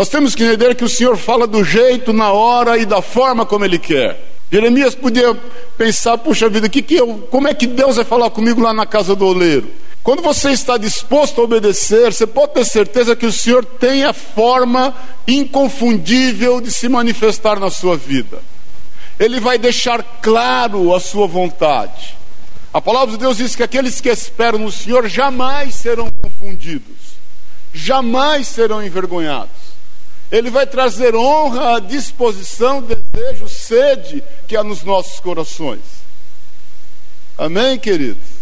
Nós temos que entender que o Senhor fala do jeito, na hora e da forma como Ele quer. Jeremias podia pensar, puxa vida, que que eu, como é que Deus vai falar comigo lá na casa do oleiro? Quando você está disposto a obedecer, você pode ter certeza que o Senhor tem a forma inconfundível de se manifestar na sua vida. Ele vai deixar claro a sua vontade. A palavra de Deus diz que aqueles que esperam no Senhor jamais serão confundidos, jamais serão envergonhados. Ele vai trazer honra, disposição, desejo, sede que há nos nossos corações. Amém, queridos?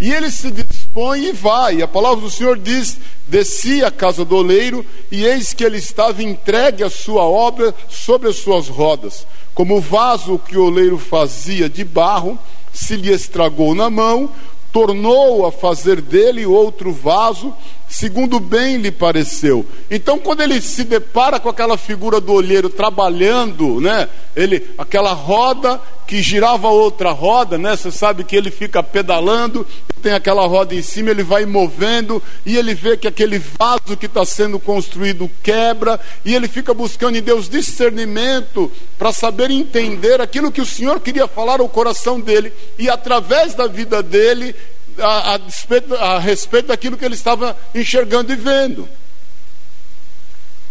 E ele se dispõe e vai. A palavra do Senhor diz: Desci à casa do oleiro, e eis que ele estava entregue a sua obra sobre as suas rodas. Como o vaso que o oleiro fazia de barro se lhe estragou na mão, tornou a fazer dele outro vaso segundo bem lhe pareceu. Então, quando ele se depara com aquela figura do olheiro trabalhando, né? Ele, aquela roda que girava outra roda, né? Você sabe que ele fica pedalando, tem aquela roda em cima, ele vai movendo e ele vê que aquele vaso que está sendo construído quebra e ele fica buscando em Deus discernimento para saber entender aquilo que o Senhor queria falar ao coração dele e através da vida dele a, a, a respeito daquilo que ele estava enxergando e vendo.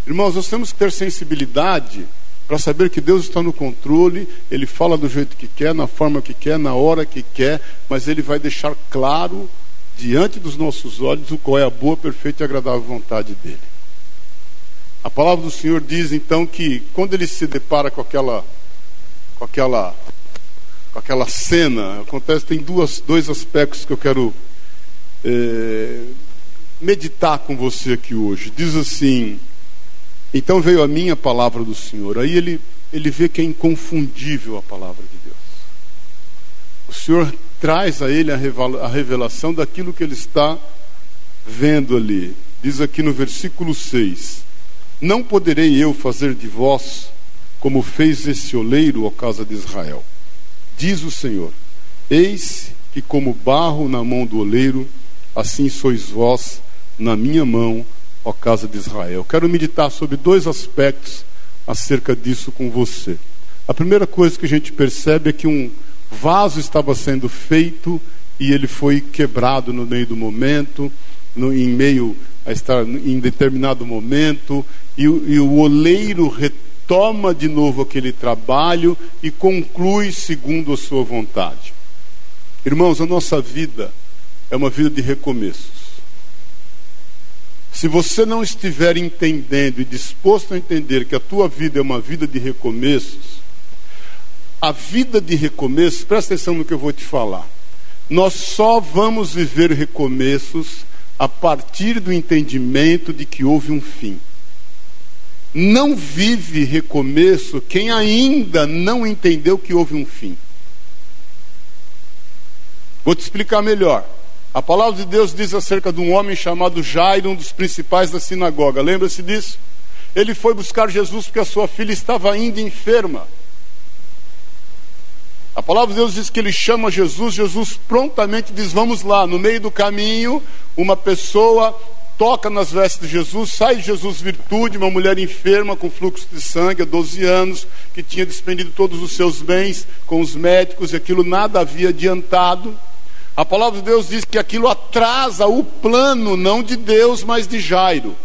Irmãos, nós temos que ter sensibilidade para saber que Deus está no controle, Ele fala do jeito que quer, na forma que quer, na hora que quer, mas Ele vai deixar claro diante dos nossos olhos o qual é a boa, perfeita e agradável vontade dEle. A palavra do Senhor diz então que quando ele se depara com aquela, com aquela com aquela cena. Acontece, tem duas, dois aspectos que eu quero é, meditar com você aqui hoje. Diz assim: Então veio a minha palavra do Senhor. Aí ele, ele vê que é inconfundível a palavra de Deus. O Senhor traz a ele a revelação daquilo que ele está vendo ali. Diz aqui no versículo 6: Não poderei eu fazer de vós como fez esse oleiro, ó casa de Israel Diz o Senhor: Eis que, como barro na mão do oleiro, assim sois vós na minha mão, ó casa de Israel. Quero meditar sobre dois aspectos acerca disso com você. A primeira coisa que a gente percebe é que um vaso estava sendo feito e ele foi quebrado no meio do momento, no, em meio a estar em determinado momento, e, e o oleiro retorna toma de novo aquele trabalho e conclui segundo a sua vontade. Irmãos, a nossa vida é uma vida de recomeços. Se você não estiver entendendo e disposto a entender que a tua vida é uma vida de recomeços, a vida de recomeços, presta atenção no que eu vou te falar. Nós só vamos viver recomeços a partir do entendimento de que houve um fim. Não vive recomeço quem ainda não entendeu que houve um fim. Vou te explicar melhor. A palavra de Deus diz acerca de um homem chamado Jairo, um dos principais da sinagoga. Lembra-se disso? Ele foi buscar Jesus porque a sua filha estava ainda enferma. A palavra de Deus diz que ele chama Jesus, Jesus prontamente diz: Vamos lá. No meio do caminho, uma pessoa toca nas vestes de Jesus, sai de Jesus virtude, uma mulher enferma com fluxo de sangue há 12 anos, que tinha despendido todos os seus bens com os médicos e aquilo nada havia adiantado. A palavra de Deus diz que aquilo atrasa o plano, não de Deus, mas de Jairo.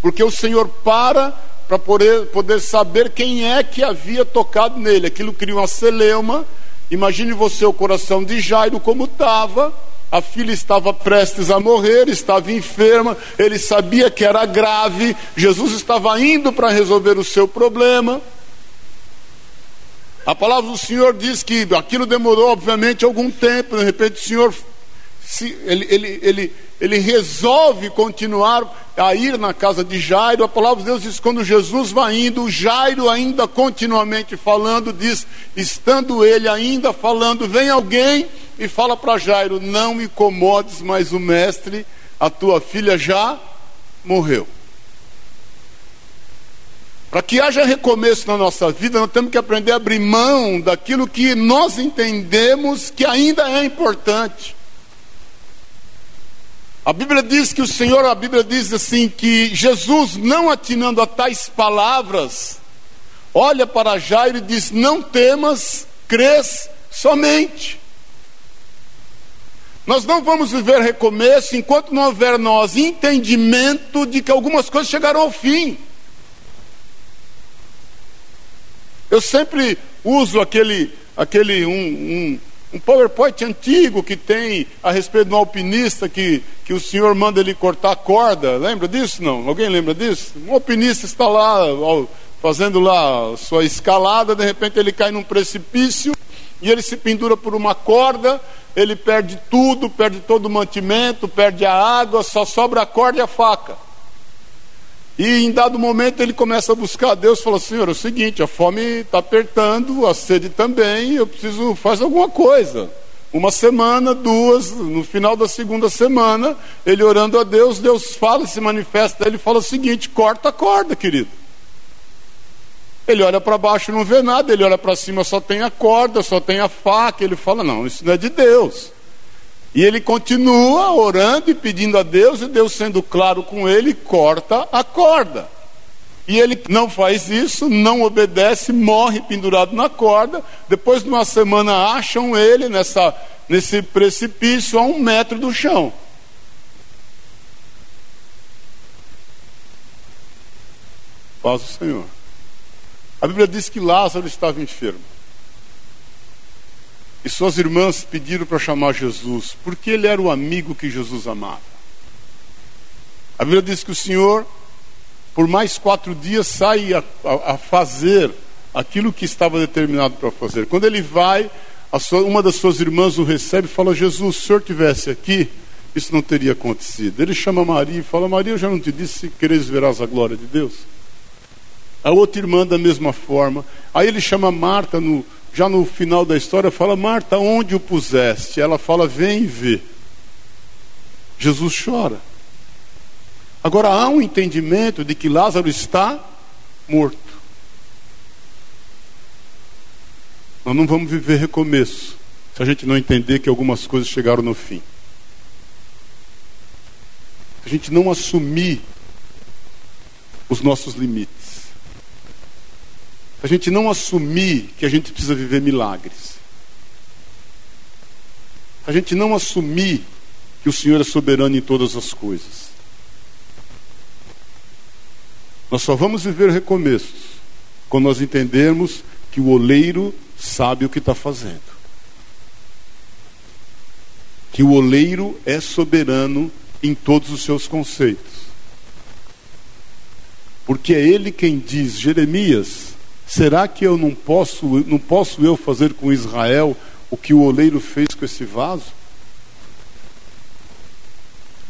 Porque o Senhor para para poder, poder saber quem é que havia tocado nele. Aquilo cria uma celeuma. Imagine você o coração de Jairo como estava a filha estava prestes a morrer, estava enferma, ele sabia que era grave, Jesus estava indo para resolver o seu problema. A palavra do Senhor diz que aquilo demorou, obviamente, algum tempo, de repente o Senhor se, ele, ele, ele, ele resolve continuar a ir na casa de Jairo. A palavra de Deus diz: quando Jesus vai indo, Jairo ainda continuamente falando, diz, estando ele ainda falando, vem alguém e fala para Jairo: Não incomodes mais o mestre, a tua filha já morreu. Para que haja recomeço na nossa vida, nós temos que aprender a abrir mão daquilo que nós entendemos que ainda é importante. A Bíblia diz que o Senhor, a Bíblia diz assim que Jesus, não atinando a tais palavras, olha para Jairo e diz: Não temas, crês somente. Nós não vamos viver recomeço enquanto não houver nós entendimento de que algumas coisas chegarão ao fim. Eu sempre uso aquele, aquele um, um um PowerPoint antigo que tem a respeito de um alpinista que, que o senhor manda ele cortar a corda. Lembra disso? Não? Alguém lembra disso? Um alpinista está lá fazendo lá sua escalada, de repente ele cai num precipício e ele se pendura por uma corda, ele perde tudo, perde todo o mantimento, perde a água, só sobra a corda e a faca. E em dado momento ele começa a buscar a Deus fala: Senhor, é o seguinte, a fome está apertando, a sede também, eu preciso fazer alguma coisa. Uma semana, duas, no final da segunda semana, ele orando a Deus, Deus fala, se manifesta, ele fala o seguinte: corta a corda, querido. Ele olha para baixo não vê nada, ele olha para cima só tem a corda, só tem a faca, ele fala: não, isso não é de Deus. E ele continua orando e pedindo a Deus, e Deus sendo claro com ele, corta a corda. E ele não faz isso, não obedece, morre pendurado na corda. Depois de uma semana acham ele nessa, nesse precipício a um metro do chão. Paz o Senhor. A Bíblia diz que Lázaro estava enfermo. E suas irmãs pediram para chamar Jesus, porque ele era o amigo que Jesus amava. A Bíblia diz que o Senhor, por mais quatro dias, sai a, a, a fazer aquilo que estava determinado para fazer. Quando ele vai, sua, uma das suas irmãs o recebe e fala: Jesus, se o senhor tivesse aqui, isso não teria acontecido. Ele chama Maria e fala: Maria, eu já não te disse se queres verás a glória de Deus? A outra irmã, da mesma forma. Aí ele chama Marta no, já no final da história, fala: Marta, onde o puseste? Ela fala: Vem e vê. Jesus chora. Agora há um entendimento de que Lázaro está morto. Nós não vamos viver recomeço se a gente não entender que algumas coisas chegaram no fim. Se a gente não assumir os nossos limites a gente não assumir que a gente precisa viver milagres. A gente não assumir que o Senhor é soberano em todas as coisas. Nós só vamos viver recomeços quando nós entendermos que o oleiro sabe o que está fazendo. Que o oleiro é soberano em todos os seus conceitos. Porque é ele quem diz, Jeremias, Será que eu não posso, não posso eu fazer com Israel o que o oleiro fez com esse vaso?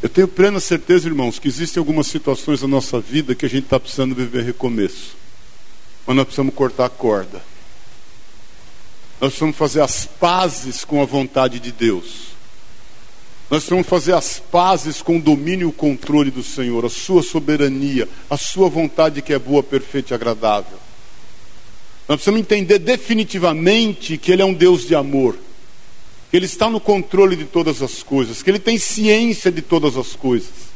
Eu tenho plena certeza, irmãos, que existem algumas situações na nossa vida que a gente está precisando viver recomeço. Mas nós precisamos cortar a corda. Nós precisamos fazer as pazes com a vontade de Deus. Nós precisamos fazer as pazes com o domínio e o controle do Senhor, a sua soberania, a sua vontade que é boa, perfeita e agradável. Nós precisamos entender definitivamente que Ele é um Deus de amor, que Ele está no controle de todas as coisas, que Ele tem ciência de todas as coisas.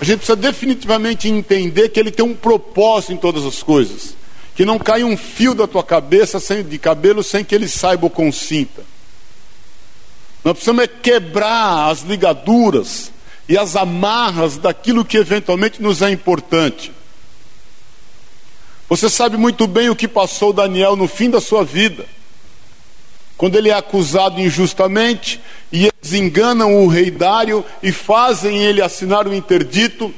A gente precisa definitivamente entender que Ele tem um propósito em todas as coisas, que não cai um fio da tua cabeça sem, de cabelo sem que Ele saiba ou consinta. Nós precisamos é quebrar as ligaduras e as amarras daquilo que eventualmente nos é importante. Você sabe muito bem o que passou Daniel no fim da sua vida. Quando ele é acusado injustamente e eles enganam o rei Dário e fazem ele assinar o interdito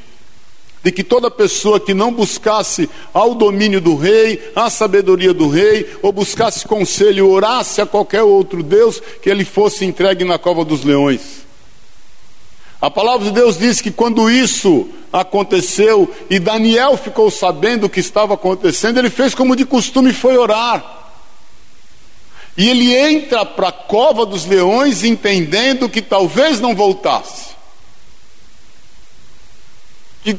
de que toda pessoa que não buscasse ao domínio do rei, à sabedoria do rei, ou buscasse conselho, orasse a qualquer outro Deus, que ele fosse entregue na cova dos leões. A palavra de Deus diz que quando isso aconteceu e Daniel ficou sabendo o que estava acontecendo, ele fez como de costume foi orar. E ele entra para a cova dos leões entendendo que talvez não voltasse. E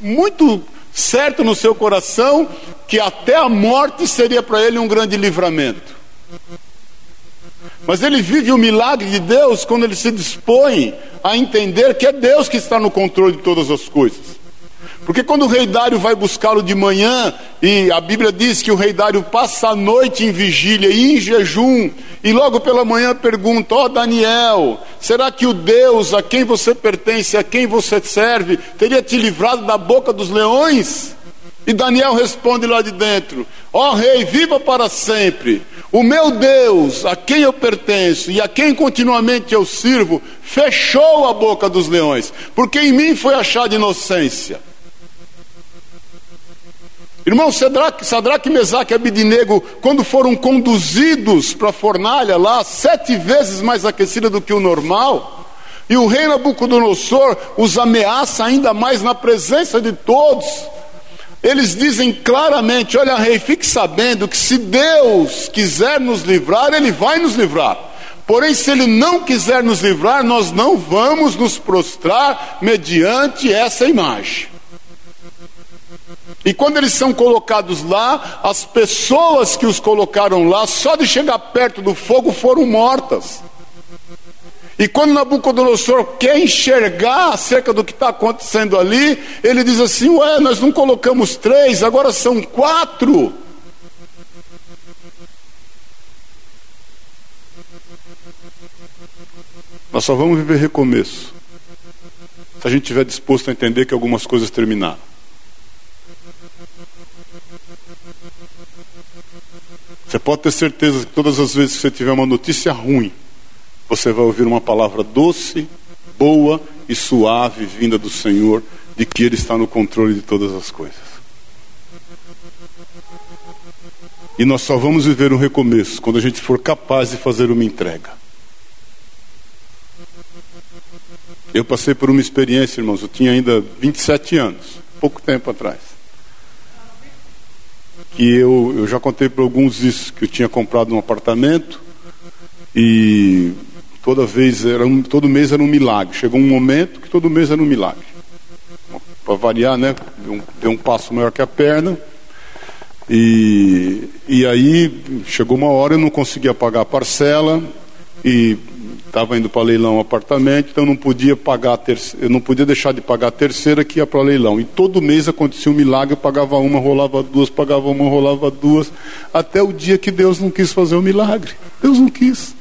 muito certo no seu coração que até a morte seria para ele um grande livramento. Mas ele vive o milagre de Deus quando ele se dispõe a entender que é Deus que está no controle de todas as coisas. Porque quando o rei Dário vai buscá-lo de manhã, e a Bíblia diz que o rei Dário passa a noite em vigília e em jejum, e logo pela manhã pergunta: Ó oh, Daniel, será que o Deus a quem você pertence, a quem você serve, teria te livrado da boca dos leões? E Daniel responde lá de dentro: Ó oh, rei, viva para sempre. O meu Deus, a quem eu pertenço e a quem continuamente eu sirvo, fechou a boca dos leões, porque em mim foi achada inocência. Irmão, Sadraque, Sadraque Mesaque e Abidinego, quando foram conduzidos para a fornalha lá, sete vezes mais aquecida do que o normal, e o rei Nabucodonosor os ameaça ainda mais na presença de todos. Eles dizem claramente: Olha, rei, fique sabendo que se Deus quiser nos livrar, Ele vai nos livrar. Porém, se Ele não quiser nos livrar, nós não vamos nos prostrar mediante essa imagem. E quando eles são colocados lá, as pessoas que os colocaram lá, só de chegar perto do fogo, foram mortas. E quando Nabucodonosor quer enxergar acerca do que está acontecendo ali, ele diz assim: Ué, nós não colocamos três, agora são quatro. Nós só vamos viver recomeço se a gente estiver disposto a entender que algumas coisas terminaram. Você pode ter certeza que todas as vezes que você tiver uma notícia ruim, você vai ouvir uma palavra doce, boa e suave vinda do Senhor, de que Ele está no controle de todas as coisas. E nós só vamos viver um recomeço quando a gente for capaz de fazer uma entrega. Eu passei por uma experiência, irmãos, eu tinha ainda 27 anos, pouco tempo atrás que eu, eu já contei para alguns isso, que eu tinha comprado um apartamento e toda vez era um, todo mês era um milagre. Chegou um momento que todo mês era um milagre. Para variar, né? Deu um, deu um passo maior que a perna. E, e aí chegou uma hora eu não conseguia pagar a parcela e estava indo para leilão um apartamento, então eu não podia pagar terceira, eu não podia deixar de pagar a terceira que ia para leilão. E todo mês acontecia um milagre, eu pagava uma, rolava duas, pagava uma, rolava duas, até o dia que Deus não quis fazer o milagre. Deus não quis.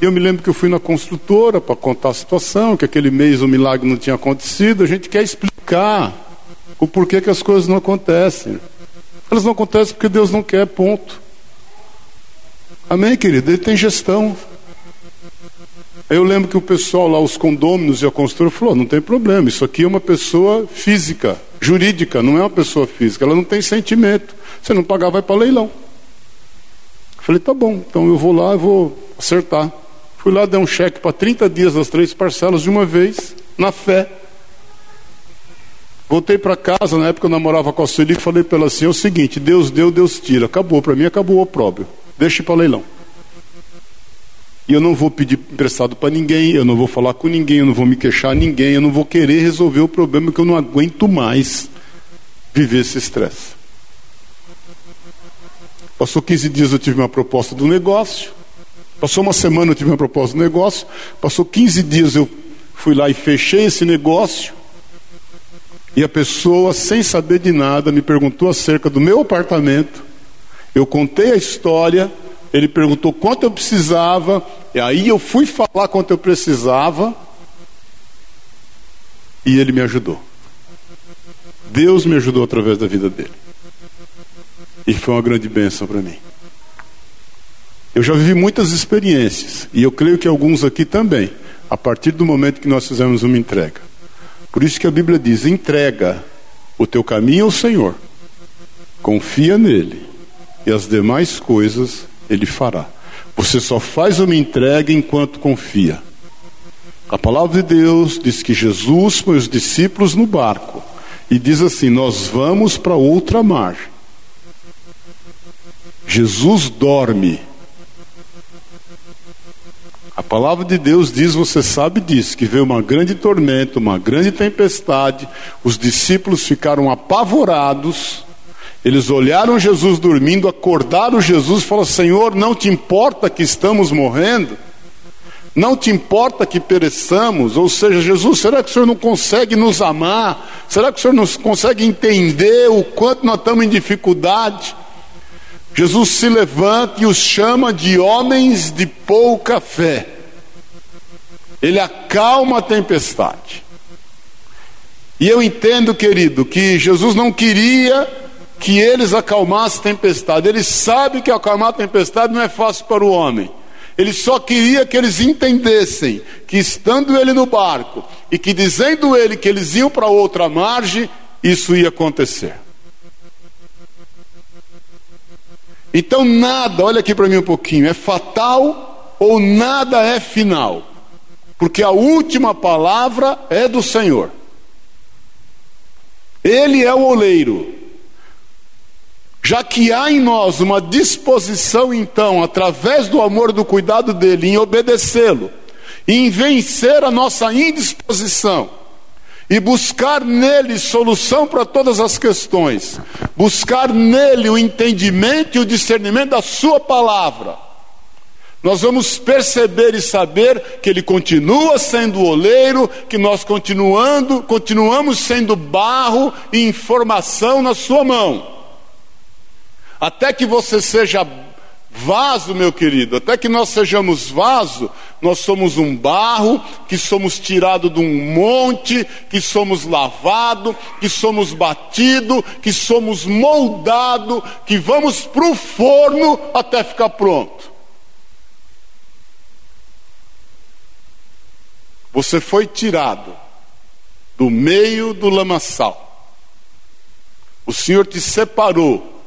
E eu me lembro que eu fui na construtora para contar a situação, que aquele mês o milagre não tinha acontecido. A gente quer explicar o porquê que as coisas não acontecem. Elas não acontecem porque Deus não quer, ponto. Amém, querido? Ele tem gestão. Eu lembro que o pessoal lá, os condôminos e a construtora, falou: não tem problema, isso aqui é uma pessoa física, jurídica, não é uma pessoa física, ela não tem sentimento. Você não pagar, vai para leilão. Falei: tá bom, então eu vou lá, eu vou acertar. Fui lá, dei um cheque para 30 dias das três parcelas de uma vez, na fé. Voltei para casa, na época eu namorava com a Sueli, falei para ela assim: é o seguinte, Deus deu, Deus tira. Acabou, para mim acabou o opróbrio. Deixe para leilão. E eu não vou pedir emprestado para ninguém, eu não vou falar com ninguém, eu não vou me queixar a ninguém, eu não vou querer resolver o problema que eu não aguento mais viver esse estresse. Passou 15 dias eu tive uma proposta do negócio. Passou uma semana eu tive uma proposta do negócio. Passou 15 dias eu fui lá e fechei esse negócio. E a pessoa, sem saber de nada, me perguntou acerca do meu apartamento. Eu contei a história, ele perguntou quanto eu precisava, e aí eu fui falar quanto eu precisava, e ele me ajudou. Deus me ajudou através da vida dele. E foi uma grande bênção para mim. Eu já vivi muitas experiências, e eu creio que alguns aqui também, a partir do momento que nós fizemos uma entrega. Por isso que a Bíblia diz: entrega o teu caminho ao Senhor, confia nele, e as demais coisas ele fará. Você só faz uma entrega enquanto confia. A palavra de Deus diz que Jesus põe os discípulos no barco e diz assim: Nós vamos para outra margem. Jesus dorme. A palavra de Deus diz, você sabe disso, que veio uma grande tormenta, uma grande tempestade, os discípulos ficaram apavorados Eles olharam Jesus dormindo, acordaram Jesus e falaram: Senhor, não te importa que estamos morrendo? Não te importa que pereçamos? Ou seja, Jesus, será que o Senhor não consegue nos amar? Será que o Senhor não consegue entender o quanto nós estamos em dificuldade? Jesus se levanta e os chama de homens de pouca fé. Ele acalma a tempestade. E eu entendo, querido, que Jesus não queria que eles acalmassem a tempestade. Ele sabe que acalmar a tempestade não é fácil para o homem. Ele só queria que eles entendessem que estando ele no barco e que dizendo ele que eles iam para outra margem, isso ia acontecer. Então nada, olha aqui para mim um pouquinho, é fatal ou nada é final. Porque a última palavra é do Senhor. Ele é o oleiro. Já que há em nós uma disposição, então, através do amor do cuidado dele, em obedecê-lo, em vencer a nossa indisposição e buscar nele solução para todas as questões, buscar nele o entendimento e o discernimento da Sua palavra, nós vamos perceber e saber que ele continua sendo oleiro, que nós continuando, continuamos sendo barro e informação na sua mão. Até que você seja vaso, meu querido, até que nós sejamos vaso, nós somos um barro, que somos tirado de um monte, que somos lavado, que somos batido, que somos moldado, que vamos para o forno até ficar pronto. Você foi tirado do meio do lamaçal. O Senhor te separou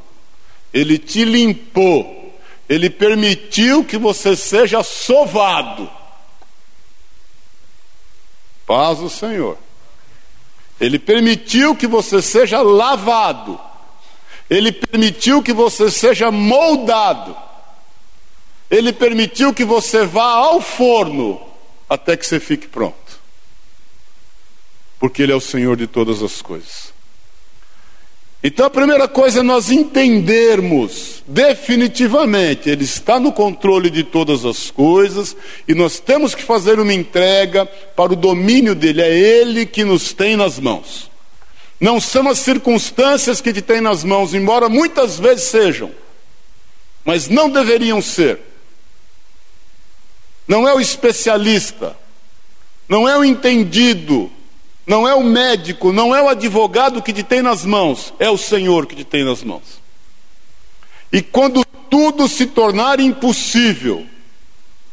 ele te limpou, ele permitiu que você seja sovado. Paz o Senhor. Ele permitiu que você seja lavado. Ele permitiu que você seja moldado. Ele permitiu que você vá ao forno até que você fique pronto. Porque Ele é o Senhor de todas as coisas. Então a primeira coisa é nós entendermos definitivamente, Ele está no controle de todas as coisas e nós temos que fazer uma entrega para o domínio dele, é Ele que nos tem nas mãos. Não são as circunstâncias que te tem nas mãos, embora muitas vezes sejam, mas não deveriam ser. Não é o especialista, não é o entendido, não é o médico, não é o advogado que te tem nas mãos, é o Senhor que te tem nas mãos. E quando tudo se tornar impossível,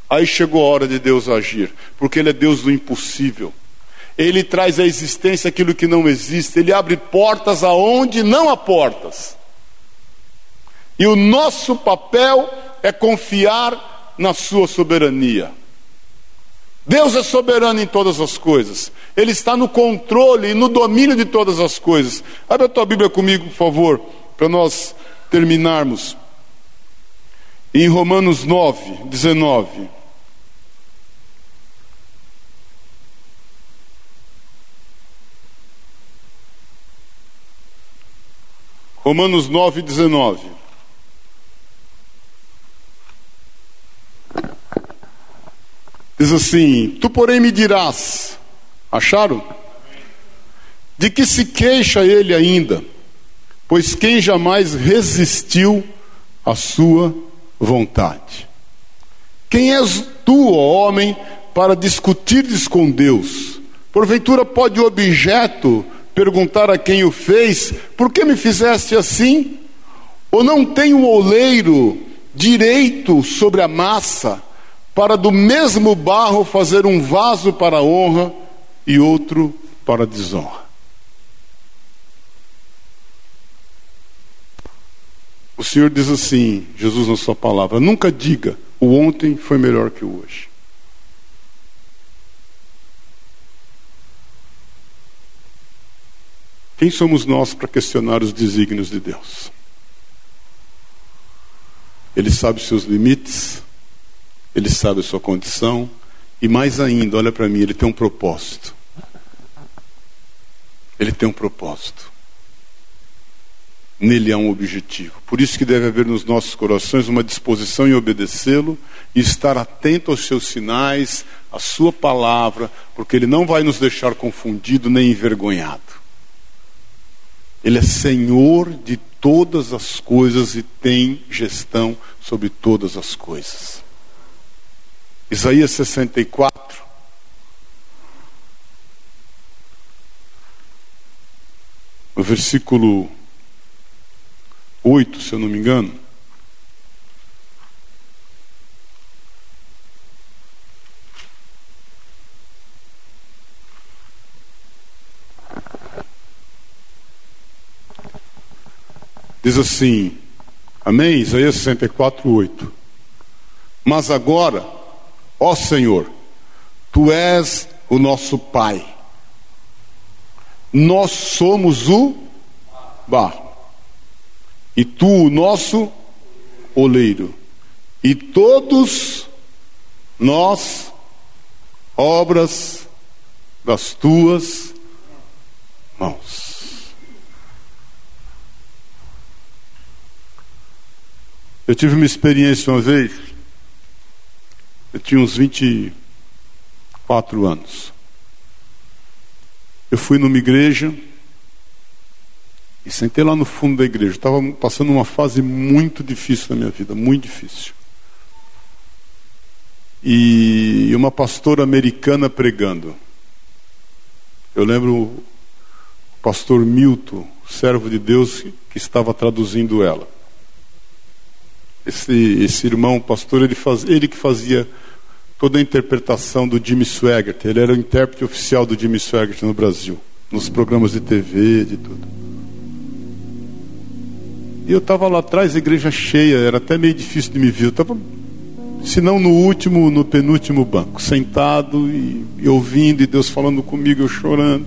aí chegou a hora de Deus agir, porque Ele é Deus do impossível. Ele traz à existência aquilo que não existe, Ele abre portas aonde não há portas. E o nosso papel é confiar na Sua soberania. Deus é soberano em todas as coisas. Ele está no controle e no domínio de todas as coisas. Abra a tua Bíblia comigo, por favor, para nós terminarmos. Em Romanos 9, 19. Romanos 9, 19. Diz assim: Tu, porém, me dirás, acharam? De que se queixa ele ainda, pois quem jamais resistiu à sua vontade? Quem és tu, ó homem, para discutires com Deus? Porventura pode o objeto perguntar a quem o fez: Por que me fizeste assim? Ou não tem o oleiro direito sobre a massa? Para do mesmo barro fazer um vaso para a honra e outro para a desonra. O Senhor diz assim, Jesus na sua palavra, nunca diga o ontem foi melhor que o hoje. Quem somos nós para questionar os desígnios de Deus? Ele sabe seus limites, ele sabe a sua condição e mais ainda, olha para mim, ele tem um propósito. Ele tem um propósito. Nele há um objetivo. Por isso que deve haver nos nossos corações uma disposição em obedecê-lo e estar atento aos seus sinais, à sua palavra, porque ele não vai nos deixar confundido nem envergonhado. Ele é Senhor de todas as coisas e tem gestão sobre todas as coisas. Isaías 64. No versículo 8, se eu não me engano. Diz assim, amém? Isaías 64, 8. Mas agora, ó Senhor, tu és o nosso Pai, nós somos o barro e tu o nosso oleiro, e todos nós obras das tuas mãos. Eu tive uma experiência uma vez, eu tinha uns 24 anos. Eu fui numa igreja e sentei lá no fundo da igreja. Estava passando uma fase muito difícil na minha vida, muito difícil. E uma pastora americana pregando. Eu lembro o pastor Milton, servo de Deus, que estava traduzindo ela. Esse, esse irmão, pastor, ele, faz, ele que fazia toda a interpretação do Jimmy Swaggart. Ele era o intérprete oficial do Jimmy Swaggart no Brasil, nos programas de TV, de tudo. E eu estava lá atrás, a igreja cheia, era até meio difícil de me ver. Eu estava, se não no último, no penúltimo banco, sentado e, e ouvindo, e Deus falando comigo, eu chorando.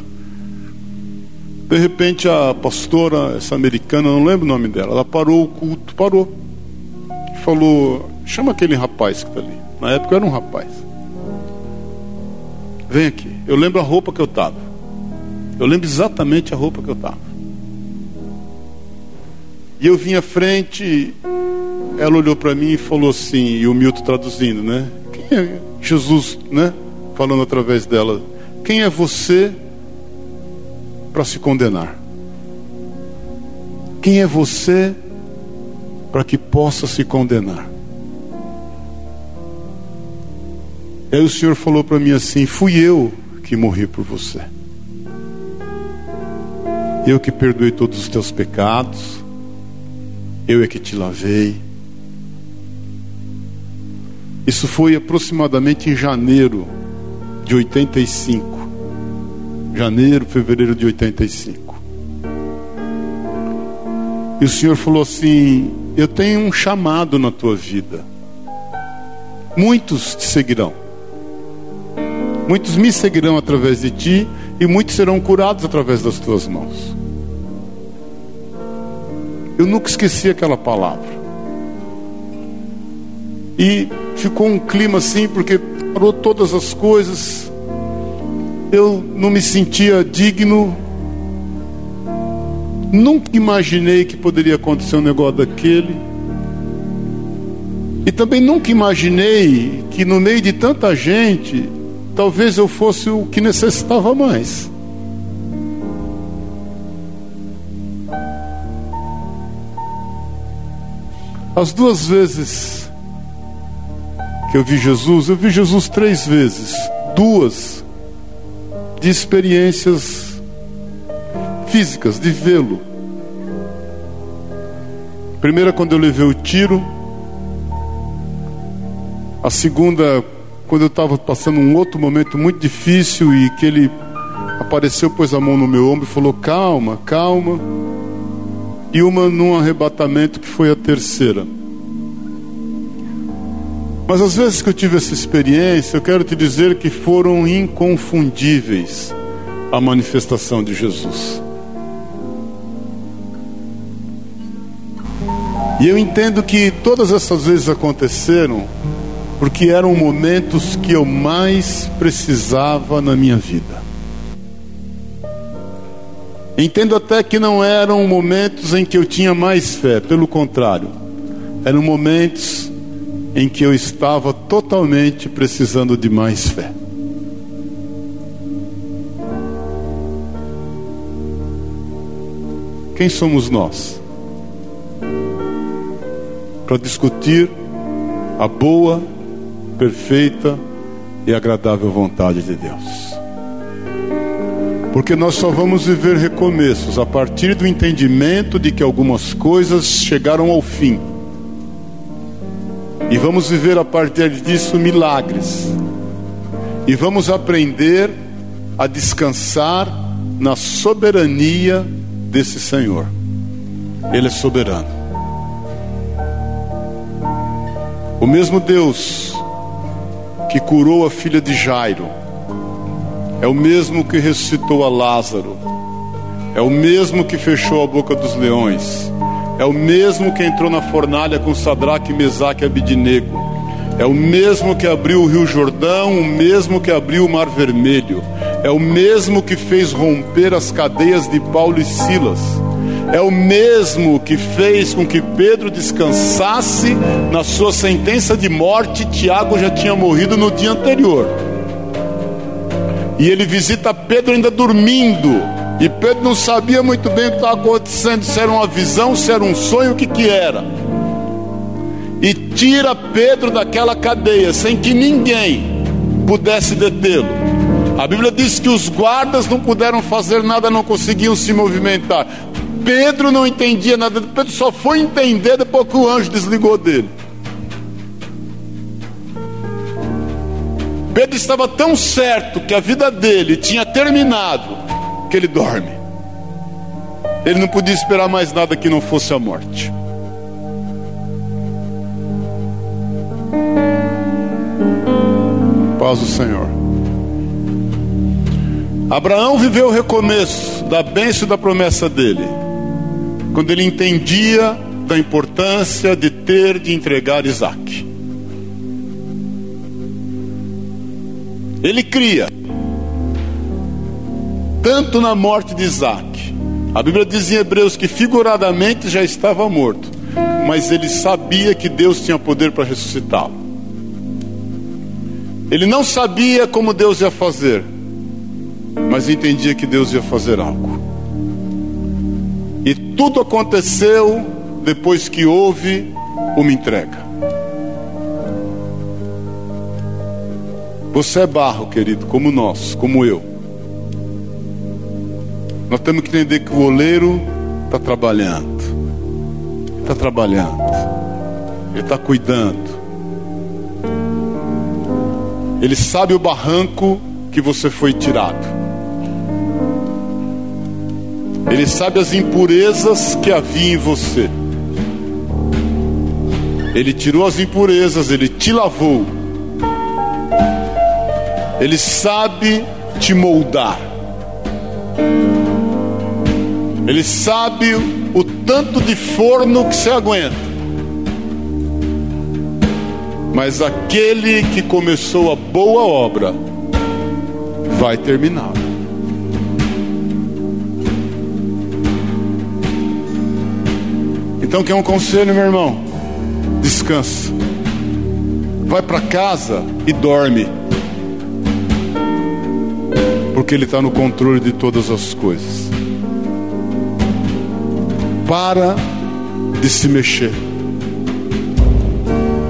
De repente a pastora, essa americana, não lembro o nome dela, ela parou o culto, parou. Falou, chama aquele rapaz que está ali. Na época eu era um rapaz. Vem aqui. Eu lembro a roupa que eu estava. Eu lembro exatamente a roupa que eu estava. E eu vim à frente, ela olhou para mim e falou assim, e o Milton traduzindo, né? Quem é Jesus, né? Falando através dela. Quem é você para se condenar? Quem é você para que possa se condenar? Aí o Senhor falou para mim assim: Fui eu que morri por você. Eu que perdoei todos os teus pecados eu é que te lavei. Isso foi aproximadamente em janeiro de 85. Janeiro, fevereiro de 85. E o Senhor falou assim: Eu tenho um chamado na tua vida. Muitos te seguirão. Muitos me seguirão através de ti, e muitos serão curados através das tuas mãos. Eu nunca esqueci aquela palavra. E ficou um clima assim, porque parou todas as coisas. Eu não me sentia digno. Nunca imaginei que poderia acontecer um negócio daquele. E também nunca imaginei que no meio de tanta gente, talvez eu fosse o que necessitava mais. As duas vezes que eu vi Jesus, eu vi Jesus três vezes, duas de experiências físicas, de vê-lo. Primeira, quando eu levei o tiro, a segunda, quando eu estava passando um outro momento muito difícil e que ele apareceu, pôs a mão no meu ombro e falou: Calma, calma e uma num arrebatamento que foi a terceira. Mas às vezes que eu tive essa experiência, eu quero te dizer que foram inconfundíveis a manifestação de Jesus. E eu entendo que todas essas vezes aconteceram porque eram momentos que eu mais precisava na minha vida. Entendo até que não eram momentos em que eu tinha mais fé, pelo contrário, eram momentos em que eu estava totalmente precisando de mais fé. Quem somos nós? Para discutir a boa, perfeita e agradável vontade de Deus. Porque nós só vamos viver recomeços a partir do entendimento de que algumas coisas chegaram ao fim. E vamos viver a partir disso milagres. E vamos aprender a descansar na soberania desse Senhor. Ele é soberano. O mesmo Deus que curou a filha de Jairo é o mesmo que ressuscitou a Lázaro, é o mesmo que fechou a boca dos leões, é o mesmo que entrou na fornalha com Sadraque, Mesaque e Abidinego, é o mesmo que abriu o Rio Jordão, o mesmo que abriu o Mar Vermelho, é o mesmo que fez romper as cadeias de Paulo e Silas. É o mesmo que fez com que Pedro descansasse na sua sentença de morte. Tiago já tinha morrido no dia anterior. E ele visita Pedro ainda dormindo. E Pedro não sabia muito bem o que estava acontecendo, se era uma visão, se era um sonho, o que, que era. E tira Pedro daquela cadeia, sem que ninguém pudesse detê-lo. A Bíblia diz que os guardas não puderam fazer nada, não conseguiam se movimentar. Pedro não entendia nada, Pedro só foi entender depois que o anjo desligou dele. Pedro estava tão certo que a vida dele tinha terminado que ele dorme. Ele não podia esperar mais nada que não fosse a morte. Paz do Senhor. Abraão viveu o recomeço da bênção e da promessa dele, quando ele entendia da importância de ter de entregar Isaac. Ele cria, tanto na morte de Isaac. A Bíblia diz em Hebreus que figuradamente já estava morto, mas ele sabia que Deus tinha poder para ressuscitá-lo. Ele não sabia como Deus ia fazer, mas entendia que Deus ia fazer algo. Tudo aconteceu depois que houve uma entrega. Você é barro, querido, como nós, como eu. Nós temos que entender que o oleiro está trabalhando. Está trabalhando. Ele está cuidando. Ele sabe o barranco que você foi tirado. Ele sabe as impurezas que havia em você. Ele tirou as impurezas, ele te lavou ele sabe te moldar. Ele sabe o tanto de forno que você aguenta. Mas aquele que começou a boa obra vai terminar. Então, quer um conselho, meu irmão? Descansa. Vai para casa e dorme porque Ele está no controle de todas as coisas. Para de se mexer.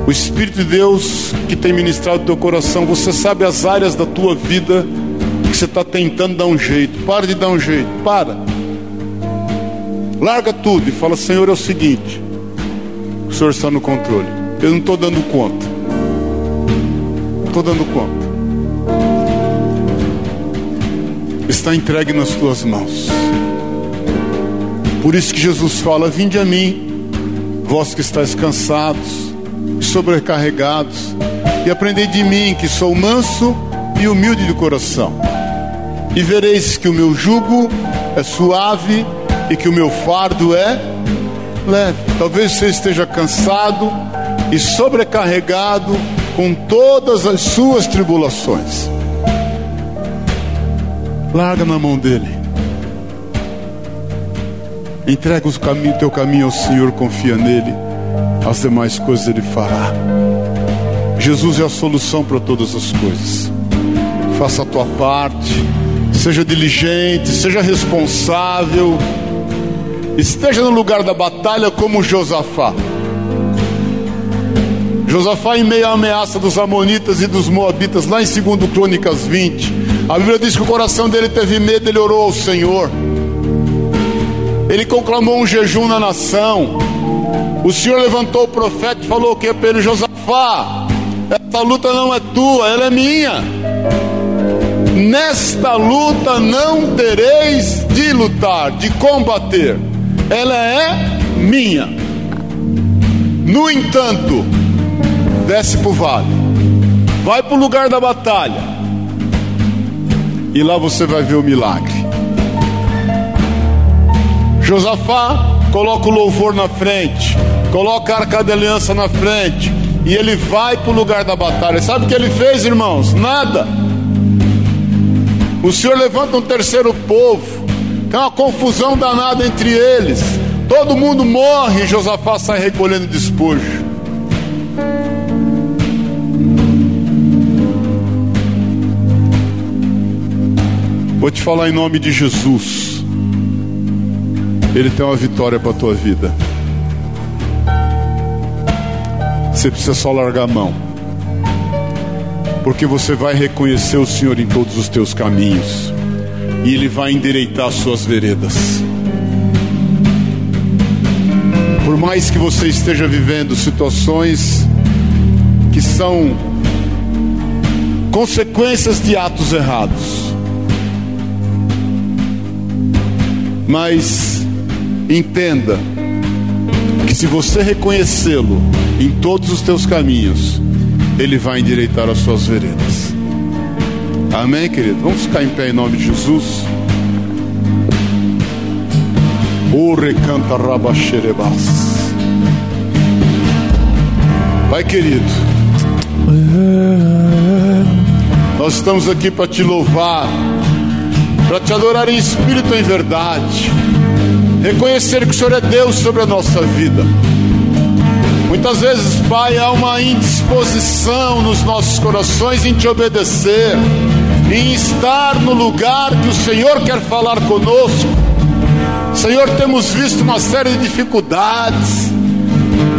O Espírito de Deus que tem ministrado o teu coração, você sabe as áreas da tua vida que você está tentando dar um jeito. Para de dar um jeito, para. Larga tudo e fala: Senhor, é o seguinte, o Senhor está no controle. Eu não estou dando conta. Estou dando conta. está entregue nas tuas mãos. Por isso que Jesus fala: Vinde a mim, vós que estáis cansados e sobrecarregados, e aprendei de mim, que sou manso e humilde de coração. E vereis que o meu jugo é suave e que o meu fardo é leve. Talvez você esteja cansado e sobrecarregado com todas as suas tribulações. Larga na mão dele. Entrega o caminho, teu caminho ao Senhor, confia nele. As demais coisas ele fará. Jesus é a solução para todas as coisas. Faça a tua parte, seja diligente, seja responsável, esteja no lugar da batalha como Josafá. Josafá, em meio à ameaça dos Amonitas e dos Moabitas, lá em 2 Crônicas 20, a Bíblia diz que o coração dele teve medo, ele orou ao Senhor. Ele conclamou um jejum na nação. O Senhor levantou o profeta e falou o que para ele, Josafá, essa luta não é tua, ela é minha. Nesta luta não tereis de lutar, de combater, ela é minha. No entanto, desce para o vale, vai para o lugar da batalha, e lá você vai ver o milagre. Josafá coloca o louvor na frente, coloca a arca da aliança na frente, e ele vai para o lugar da batalha. Sabe o que ele fez, irmãos? Nada. O Senhor levanta um terceiro povo, tem uma confusão danada entre eles. Todo mundo morre e Josafá sai recolhendo despojo. Vou te falar em nome de Jesus. Ele tem uma vitória para a tua vida. Você precisa só largar a mão. Porque você vai reconhecer o Senhor em todos os teus caminhos. E Ele vai endireitar as suas veredas. Por mais que você esteja vivendo situações que são consequências de atos errados, Mas entenda que se você reconhecê-lo em todos os teus caminhos, ele vai endireitar as suas veredas. Amém, querido? Vamos ficar em pé em nome de Jesus. O recanta rabaxerebas. Pai querido, nós estamos aqui para te louvar para te adorar em espírito e em verdade, reconhecer que o Senhor é Deus sobre a nossa vida. Muitas vezes, Pai, há uma indisposição nos nossos corações em te obedecer, em estar no lugar que o Senhor quer falar conosco. Senhor, temos visto uma série de dificuldades,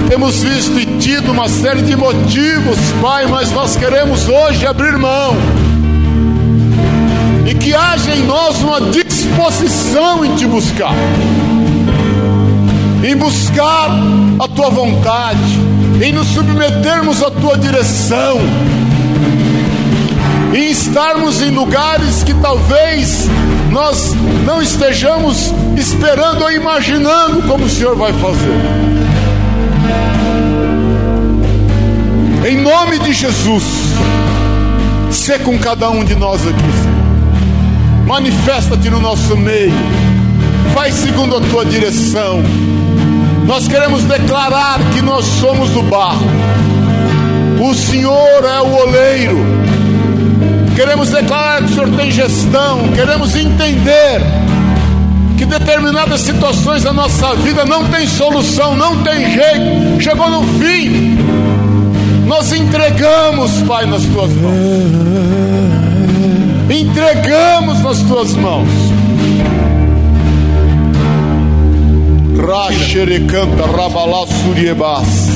temos visto e tido uma série de motivos, Pai, mas nós queremos hoje abrir mão e que haja em nós uma disposição em te buscar, em buscar a tua vontade, em nos submetermos à tua direção, em estarmos em lugares que talvez nós não estejamos esperando ou imaginando como o Senhor vai fazer. Em nome de Jesus, ser com cada um de nós aqui, Senhor manifesta-te no nosso meio, faz segundo a tua direção. Nós queremos declarar que nós somos do barro, o Senhor é o oleiro. Queremos declarar que o Senhor tem gestão, queremos entender que determinadas situações da nossa vida não tem solução, não tem jeito, chegou no fim. Nós entregamos, Pai, nas tuas mãos entregamos nas tuas mãos. Raxerecanta Rabalassuriebas.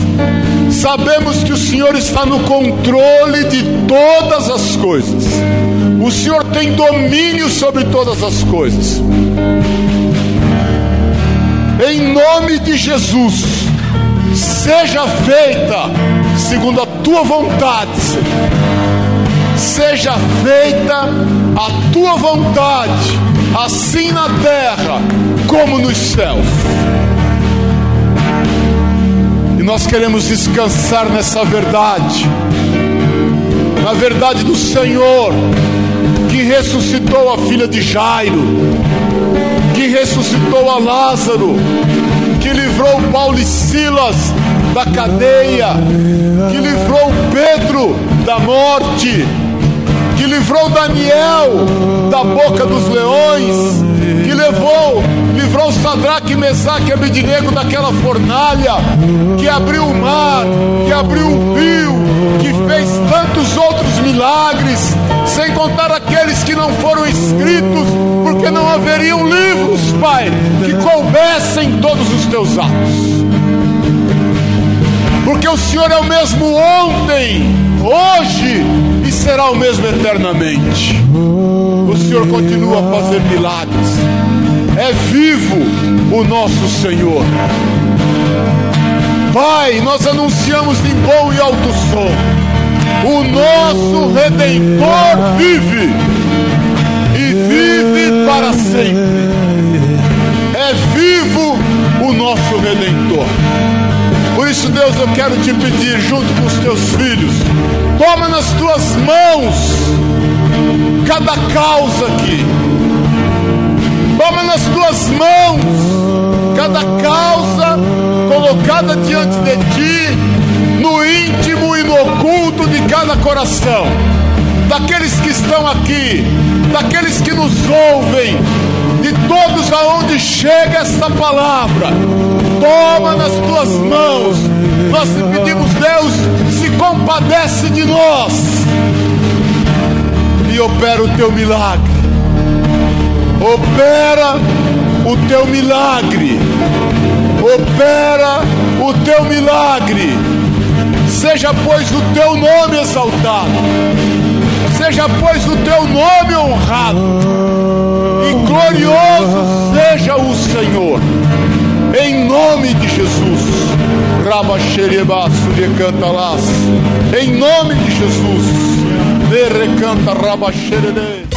Sabemos que o Senhor está no controle de todas as coisas. O Senhor tem domínio sobre todas as coisas. Em nome de Jesus, seja feita segundo a tua vontade seja feita a tua vontade, assim na terra como nos céus. Nós queremos descansar nessa verdade, na verdade do Senhor, que ressuscitou a filha de Jairo, que ressuscitou a Lázaro, que livrou Paulo e Silas da cadeia, que livrou Pedro da morte que livrou Daniel da boca dos leões, que levou, livrou Sadraque, Mesaque e Abednego daquela fornalha, que abriu o mar, que abriu o rio, que fez tantos outros milagres, sem contar aqueles que não foram escritos, porque não haveriam livros, Pai, que coubessem todos os teus atos. Porque o Senhor é o mesmo ontem, hoje e será o mesmo eternamente. O Senhor continua a fazer milagres. É vivo o nosso Senhor. Pai, nós anunciamos em bom e alto som: o nosso Redentor vive e vive para sempre. É vivo o nosso Redentor. Por isso, Deus, eu quero te pedir, junto com os teus filhos, toma nas tuas mãos cada causa aqui. Toma nas tuas mãos cada causa colocada diante de ti, no íntimo e no oculto de cada coração, daqueles que estão aqui, daqueles que nos ouvem, de todos aonde chega esta palavra. Toma nas tuas mãos. Nós te pedimos, Deus, se compadece de nós e opera o teu milagre. Opera o teu milagre. Opera o teu milagre. Seja, pois, o teu nome exaltado. Seja, pois, o teu nome honrado. E glorioso seja o Senhor. Em nome de Jesus. Rabaxerebaço de cantalas. Em nome de Jesus. De recanta rabaxerede.